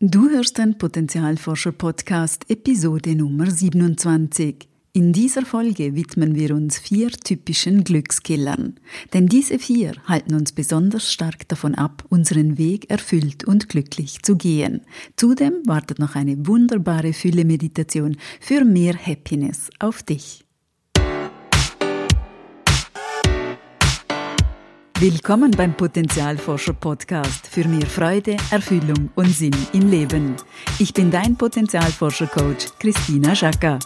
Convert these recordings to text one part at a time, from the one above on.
Du hörst den Potenzialforscher Podcast Episode Nummer 27. In dieser Folge widmen wir uns vier typischen Glückskillern. Denn diese vier halten uns besonders stark davon ab, unseren Weg erfüllt und glücklich zu gehen. Zudem wartet noch eine wunderbare Fülle-Meditation für mehr Happiness auf dich. Willkommen beim Potenzialforscher Podcast für mehr Freude, Erfüllung und Sinn im Leben. Ich bin dein Potenzialforscher Coach Christina Schaka.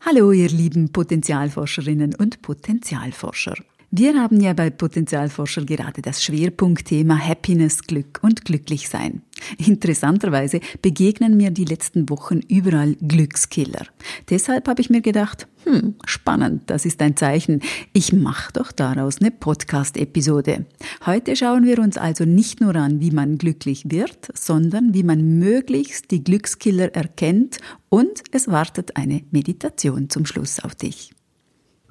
Hallo ihr lieben Potenzialforscherinnen und Potenzialforscher. Wir haben ja bei Potenzialforscher gerade das Schwerpunktthema Happiness, Glück und Glücklichsein. Interessanterweise begegnen mir die letzten Wochen überall Glückskiller. Deshalb habe ich mir gedacht, hm, spannend, das ist ein Zeichen. Ich mache doch daraus eine Podcast-Episode. Heute schauen wir uns also nicht nur an, wie man glücklich wird, sondern wie man möglichst die Glückskiller erkennt und es wartet eine Meditation zum Schluss auf dich.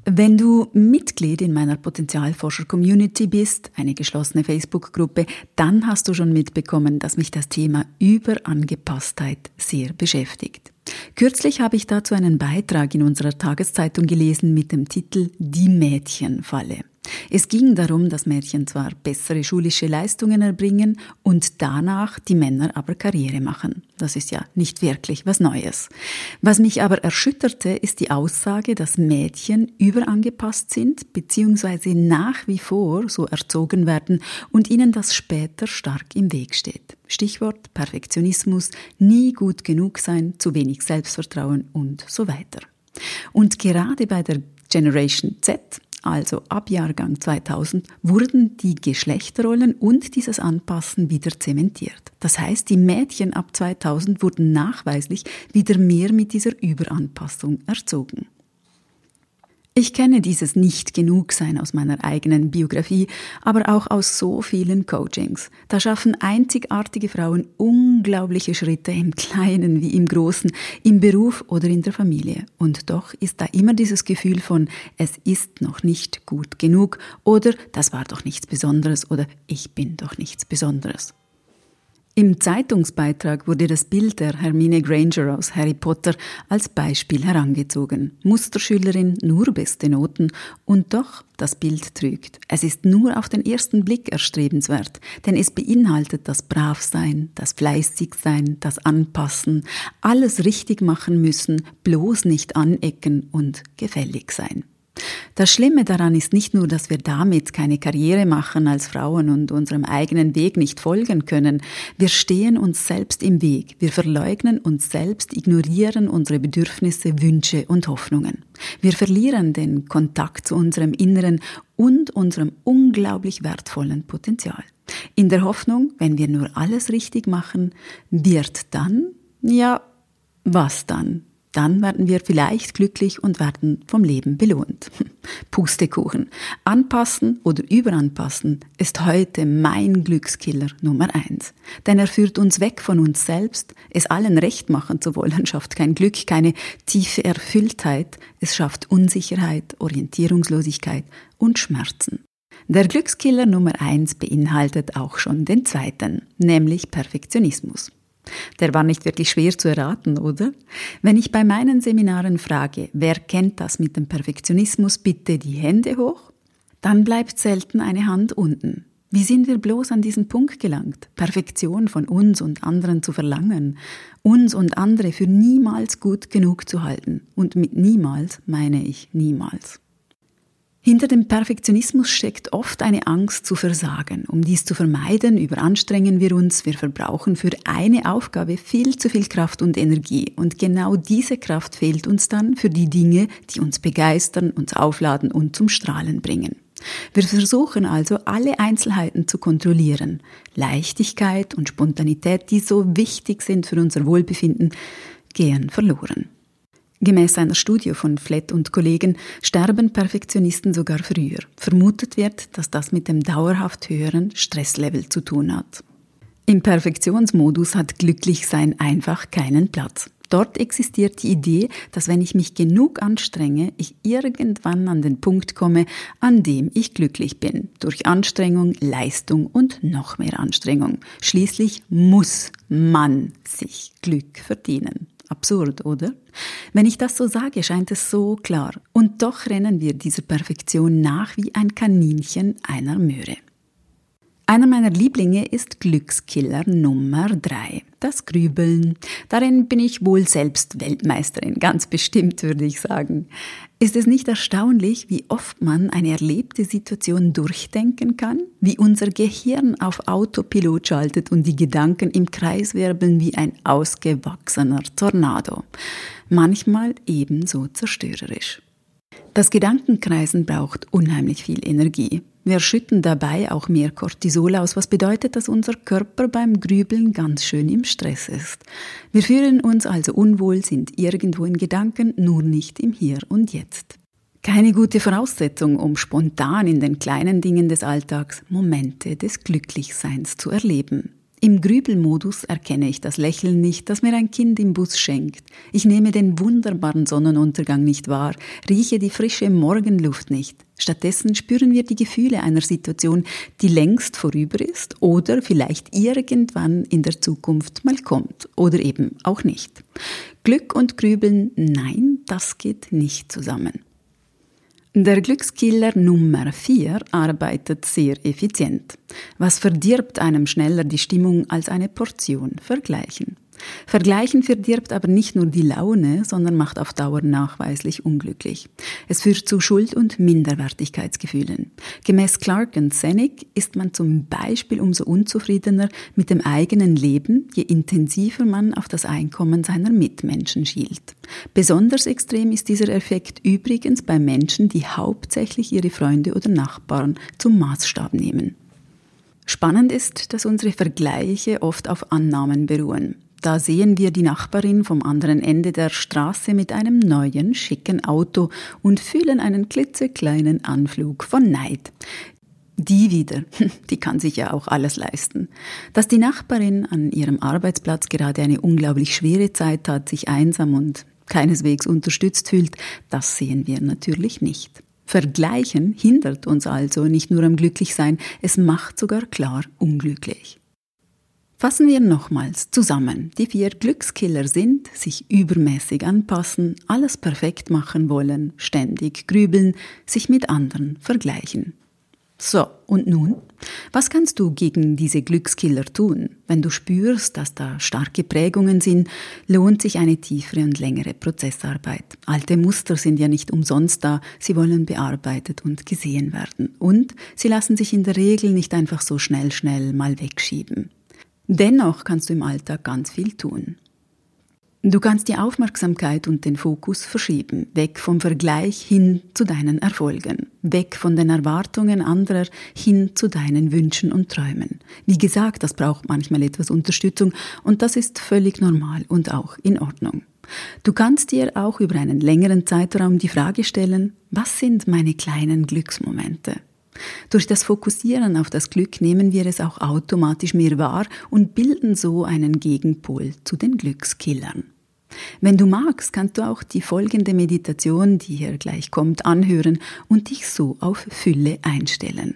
Wenn du Mitglied in meiner Potenzialforscher-Community bist, eine geschlossene Facebook-Gruppe, dann hast du schon mitbekommen, dass mich das Thema Überangepasstheit sehr beschäftigt. Kürzlich habe ich dazu einen Beitrag in unserer Tageszeitung gelesen mit dem Titel Die Mädchenfalle. Es ging darum, dass Mädchen zwar bessere schulische Leistungen erbringen und danach die Männer aber Karriere machen. Das ist ja nicht wirklich was Neues. Was mich aber erschütterte, ist die Aussage, dass Mädchen überangepasst sind bzw. nach wie vor so erzogen werden und ihnen das später stark im Weg steht. Stichwort Perfektionismus, nie gut genug sein, zu wenig Selbstvertrauen und so weiter. Und gerade bei der Generation Z also ab Jahrgang 2000, wurden die Geschlechterrollen und dieses Anpassen wieder zementiert. Das heißt, die Mädchen ab 2000 wurden nachweislich wieder mehr mit dieser Überanpassung erzogen. Ich kenne dieses Nicht-Genug-Sein aus meiner eigenen Biografie, aber auch aus so vielen Coachings. Da schaffen einzigartige Frauen unglaubliche Schritte im Kleinen wie im Großen, im Beruf oder in der Familie. Und doch ist da immer dieses Gefühl von, es ist noch nicht gut genug oder das war doch nichts Besonderes oder ich bin doch nichts Besonderes. Im Zeitungsbeitrag wurde das Bild der Hermine Granger aus Harry Potter als Beispiel herangezogen. Musterschülerin, nur beste Noten und doch das Bild trügt. Es ist nur auf den ersten Blick erstrebenswert, denn es beinhaltet das Bravsein, das Fleißigsein, das Anpassen, alles richtig machen müssen, bloß nicht anecken und gefällig sein. Das Schlimme daran ist nicht nur, dass wir damit keine Karriere machen als Frauen und unserem eigenen Weg nicht folgen können. Wir stehen uns selbst im Weg. Wir verleugnen uns selbst, ignorieren unsere Bedürfnisse, Wünsche und Hoffnungen. Wir verlieren den Kontakt zu unserem Inneren und unserem unglaublich wertvollen Potenzial. In der Hoffnung, wenn wir nur alles richtig machen, wird dann, ja, was dann? Dann werden wir vielleicht glücklich und werden vom Leben belohnt. Pustekuchen. Anpassen oder überanpassen ist heute mein Glückskiller Nummer eins. Denn er führt uns weg von uns selbst. Es allen recht machen zu wollen schafft kein Glück, keine tiefe Erfülltheit. Es schafft Unsicherheit, Orientierungslosigkeit und Schmerzen. Der Glückskiller Nummer eins beinhaltet auch schon den zweiten, nämlich Perfektionismus. Der war nicht wirklich schwer zu erraten, oder? Wenn ich bei meinen Seminaren frage, wer kennt das mit dem Perfektionismus, bitte die Hände hoch, dann bleibt selten eine Hand unten. Wie sind wir bloß an diesen Punkt gelangt, Perfektion von uns und anderen zu verlangen, uns und andere für niemals gut genug zu halten? Und mit niemals meine ich niemals. Hinter dem Perfektionismus steckt oft eine Angst zu versagen. Um dies zu vermeiden, überanstrengen wir uns, wir verbrauchen für eine Aufgabe viel zu viel Kraft und Energie. Und genau diese Kraft fehlt uns dann für die Dinge, die uns begeistern, uns aufladen und zum Strahlen bringen. Wir versuchen also alle Einzelheiten zu kontrollieren. Leichtigkeit und Spontanität, die so wichtig sind für unser Wohlbefinden, gehen verloren. Gemäß einer Studie von Flett und Kollegen sterben Perfektionisten sogar früher. Vermutet wird, dass das mit dem dauerhaft höheren Stresslevel zu tun hat. Im Perfektionsmodus hat Glücklichsein einfach keinen Platz. Dort existiert die Idee, dass wenn ich mich genug anstrenge, ich irgendwann an den Punkt komme, an dem ich glücklich bin. Durch Anstrengung, Leistung und noch mehr Anstrengung. Schließlich muss man sich Glück verdienen. Absurd, oder? Wenn ich das so sage, scheint es so klar. Und doch rennen wir dieser Perfektion nach wie ein Kaninchen einer Möhre. Einer meiner Lieblinge ist Glückskiller Nummer drei, das Grübeln. Darin bin ich wohl selbst Weltmeisterin, ganz bestimmt würde ich sagen. Ist es nicht erstaunlich, wie oft man eine erlebte Situation durchdenken kann? Wie unser Gehirn auf Autopilot schaltet und die Gedanken im Kreis wirbeln wie ein ausgewachsener Tornado. Manchmal ebenso zerstörerisch. Das Gedankenkreisen braucht unheimlich viel Energie. Wir schütten dabei auch mehr Cortisol aus, was bedeutet, dass unser Körper beim Grübeln ganz schön im Stress ist. Wir fühlen uns also unwohl, sind irgendwo in Gedanken, nur nicht im Hier und Jetzt. Keine gute Voraussetzung, um spontan in den kleinen Dingen des Alltags Momente des Glücklichseins zu erleben. Im Grübelmodus erkenne ich das Lächeln nicht, das mir ein Kind im Bus schenkt. Ich nehme den wunderbaren Sonnenuntergang nicht wahr, rieche die frische Morgenluft nicht. Stattdessen spüren wir die Gefühle einer Situation, die längst vorüber ist oder vielleicht irgendwann in der Zukunft mal kommt oder eben auch nicht. Glück und Grübeln, nein, das geht nicht zusammen. Der Glückskiller Nummer 4 arbeitet sehr effizient. Was verdirbt einem schneller die Stimmung als eine Portion Vergleichen? Vergleichen verdirbt aber nicht nur die Laune, sondern macht auf Dauer nachweislich unglücklich. Es führt zu Schuld- und Minderwertigkeitsgefühlen. Gemäß Clark und Senig ist man zum Beispiel umso unzufriedener mit dem eigenen Leben, je intensiver man auf das Einkommen seiner Mitmenschen schielt. Besonders extrem ist dieser Effekt übrigens bei Menschen, die hauptsächlich ihre Freunde oder Nachbarn zum Maßstab nehmen. Spannend ist, dass unsere Vergleiche oft auf Annahmen beruhen. Da sehen wir die Nachbarin vom anderen Ende der Straße mit einem neuen, schicken Auto und fühlen einen klitzekleinen Anflug von Neid. Die wieder, die kann sich ja auch alles leisten. Dass die Nachbarin an ihrem Arbeitsplatz gerade eine unglaublich schwere Zeit hat, sich einsam und keineswegs unterstützt fühlt, das sehen wir natürlich nicht. Vergleichen hindert uns also nicht nur am Glücklichsein, es macht sogar klar unglücklich. Fassen wir nochmals zusammen. Die vier Glückskiller sind sich übermäßig anpassen, alles perfekt machen wollen, ständig grübeln, sich mit anderen vergleichen. So, und nun? Was kannst du gegen diese Glückskiller tun? Wenn du spürst, dass da starke Prägungen sind, lohnt sich eine tiefere und längere Prozessarbeit. Alte Muster sind ja nicht umsonst da, sie wollen bearbeitet und gesehen werden. Und sie lassen sich in der Regel nicht einfach so schnell, schnell mal wegschieben. Dennoch kannst du im Alltag ganz viel tun. Du kannst die Aufmerksamkeit und den Fokus verschieben, weg vom Vergleich hin zu deinen Erfolgen, weg von den Erwartungen anderer hin zu deinen Wünschen und Träumen. Wie gesagt, das braucht manchmal etwas Unterstützung und das ist völlig normal und auch in Ordnung. Du kannst dir auch über einen längeren Zeitraum die Frage stellen, was sind meine kleinen Glücksmomente? Durch das Fokussieren auf das Glück nehmen wir es auch automatisch mehr wahr und bilden so einen Gegenpol zu den Glückskillern. Wenn du magst, kannst du auch die folgende Meditation, die hier gleich kommt, anhören und dich so auf Fülle einstellen.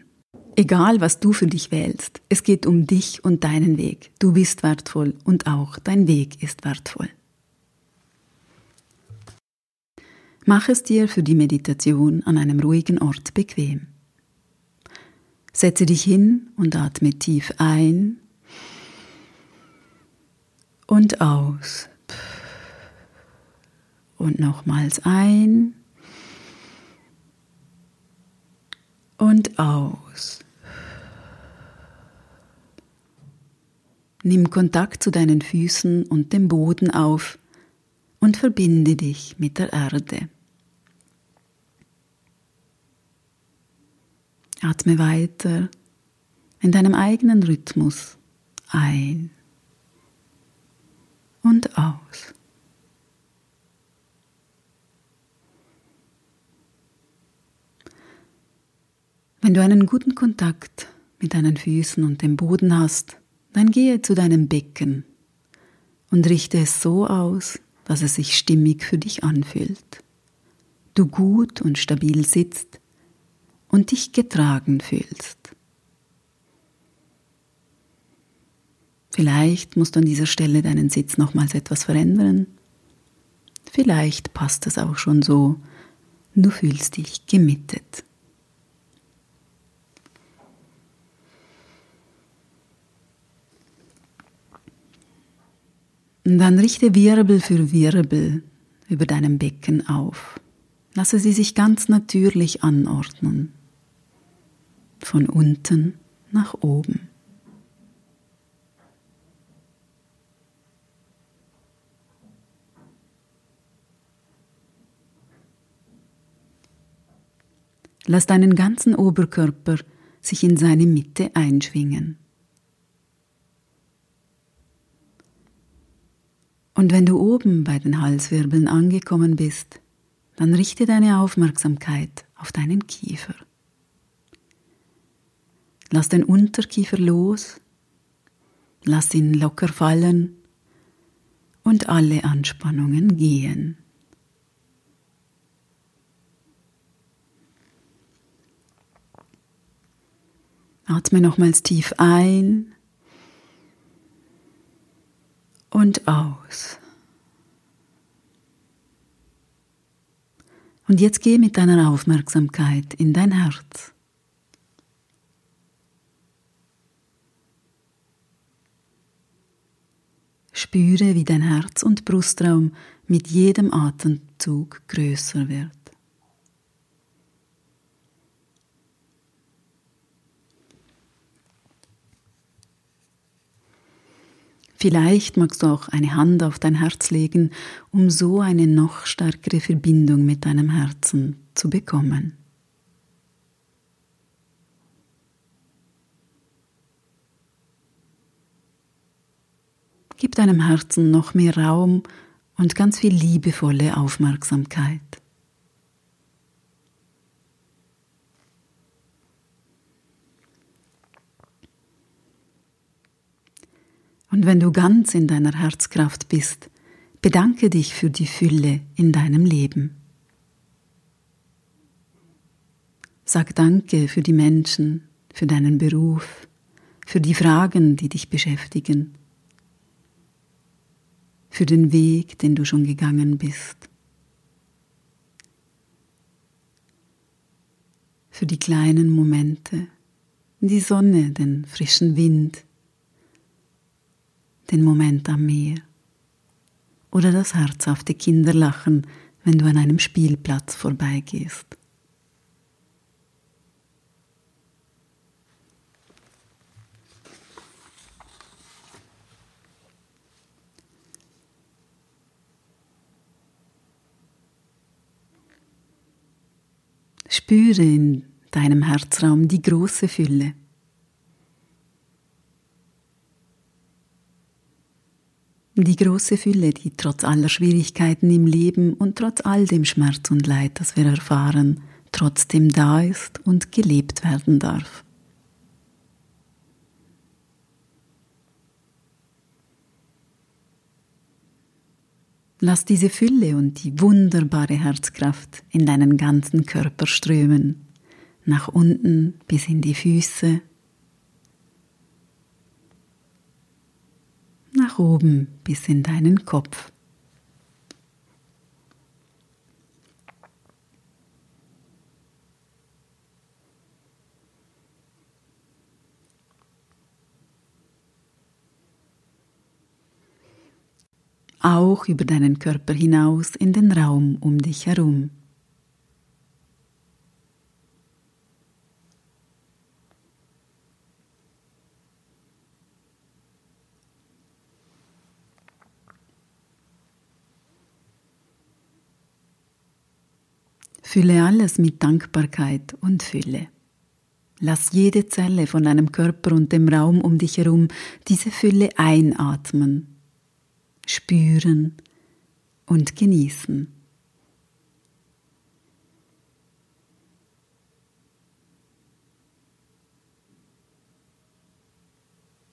Egal, was du für dich wählst, es geht um dich und deinen Weg. Du bist wertvoll und auch dein Weg ist wertvoll. Mach es dir für die Meditation an einem ruhigen Ort bequem. Setze dich hin und atme tief ein und aus. Und nochmals ein und aus. Nimm Kontakt zu deinen Füßen und dem Boden auf und verbinde dich mit der Erde. Atme weiter in deinem eigenen Rhythmus ein und aus. Wenn du einen guten Kontakt mit deinen Füßen und dem Boden hast, dann gehe zu deinem Becken und richte es so aus, dass es sich stimmig für dich anfühlt. Du gut und stabil sitzt und dich getragen fühlst. Vielleicht musst du an dieser Stelle deinen Sitz nochmals etwas verändern. Vielleicht passt es auch schon so. Du fühlst dich gemittet. Und dann richte Wirbel für Wirbel über deinem Becken auf. Lasse sie sich ganz natürlich anordnen. Von unten nach oben. Lass deinen ganzen Oberkörper sich in seine Mitte einschwingen. Und wenn du oben bei den Halswirbeln angekommen bist, dann richte deine Aufmerksamkeit auf deinen Kiefer. Lass den Unterkiefer los, lass ihn locker fallen und alle Anspannungen gehen. Atme nochmals tief ein und aus. Und jetzt geh mit deiner Aufmerksamkeit in dein Herz. Spüre, wie dein Herz- und Brustraum mit jedem Atemzug größer wird. Vielleicht magst du auch eine Hand auf dein Herz legen, um so eine noch stärkere Verbindung mit deinem Herzen zu bekommen. Gib deinem Herzen noch mehr Raum und ganz viel liebevolle Aufmerksamkeit. Und wenn du ganz in deiner Herzkraft bist, bedanke dich für die Fülle in deinem Leben. Sag Danke für die Menschen, für deinen Beruf, für die Fragen, die dich beschäftigen, für den Weg, den du schon gegangen bist, für die kleinen Momente, die Sonne, den frischen Wind, den Moment am Meer oder das herzhafte Kinderlachen, wenn du an einem Spielplatz vorbeigehst. Spüre in deinem Herzraum die große Fülle. Die große Fülle, die trotz aller Schwierigkeiten im Leben und trotz all dem Schmerz und Leid, das wir erfahren, trotzdem da ist und gelebt werden darf. Lass diese Fülle und die wunderbare Herzkraft in deinen ganzen Körper strömen, nach unten bis in die Füße, nach oben bis in deinen Kopf. Auch über deinen Körper hinaus in den Raum um dich herum. Fülle alles mit Dankbarkeit und Fülle. Lass jede Zelle von deinem Körper und dem Raum um dich herum diese Fülle einatmen, spüren und genießen.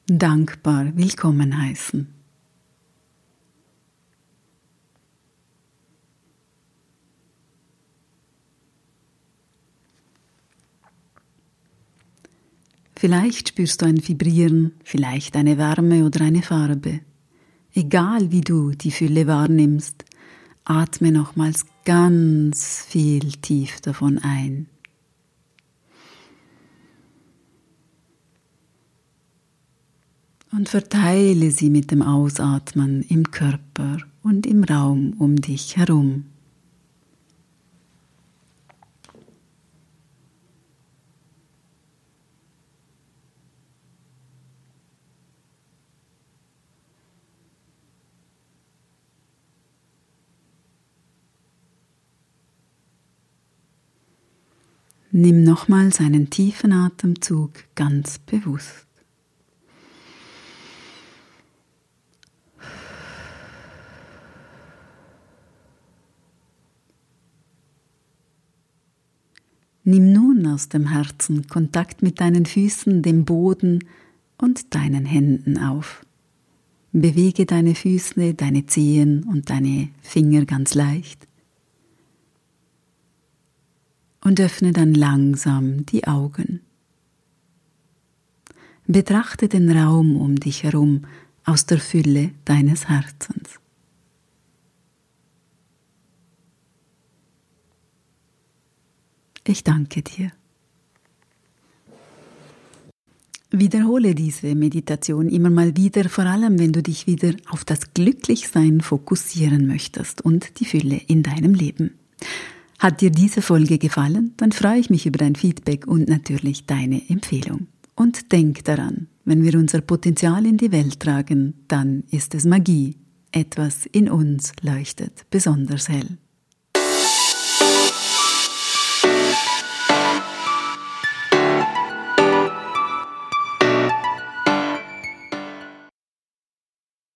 Dankbar willkommen heißen. Vielleicht spürst du ein Vibrieren, vielleicht eine Wärme oder eine Farbe. Egal wie du die Fülle wahrnimmst, atme nochmals ganz viel tief davon ein. Und verteile sie mit dem Ausatmen im Körper und im Raum um dich herum. Nimm nochmals einen tiefen Atemzug ganz bewusst. Nimm nun aus dem Herzen Kontakt mit deinen Füßen, dem Boden und deinen Händen auf. Bewege deine Füße, deine Zehen und deine Finger ganz leicht und öffne dann langsam die Augen. Betrachte den Raum um dich herum aus der Fülle deines Herzens. Ich danke dir. Wiederhole diese Meditation immer mal wieder, vor allem wenn du dich wieder auf das Glücklichsein fokussieren möchtest und die Fülle in deinem Leben. Hat dir diese Folge gefallen? Dann freue ich mich über dein Feedback und natürlich deine Empfehlung. Und denk daran, wenn wir unser Potenzial in die Welt tragen, dann ist es Magie. Etwas in uns leuchtet besonders hell.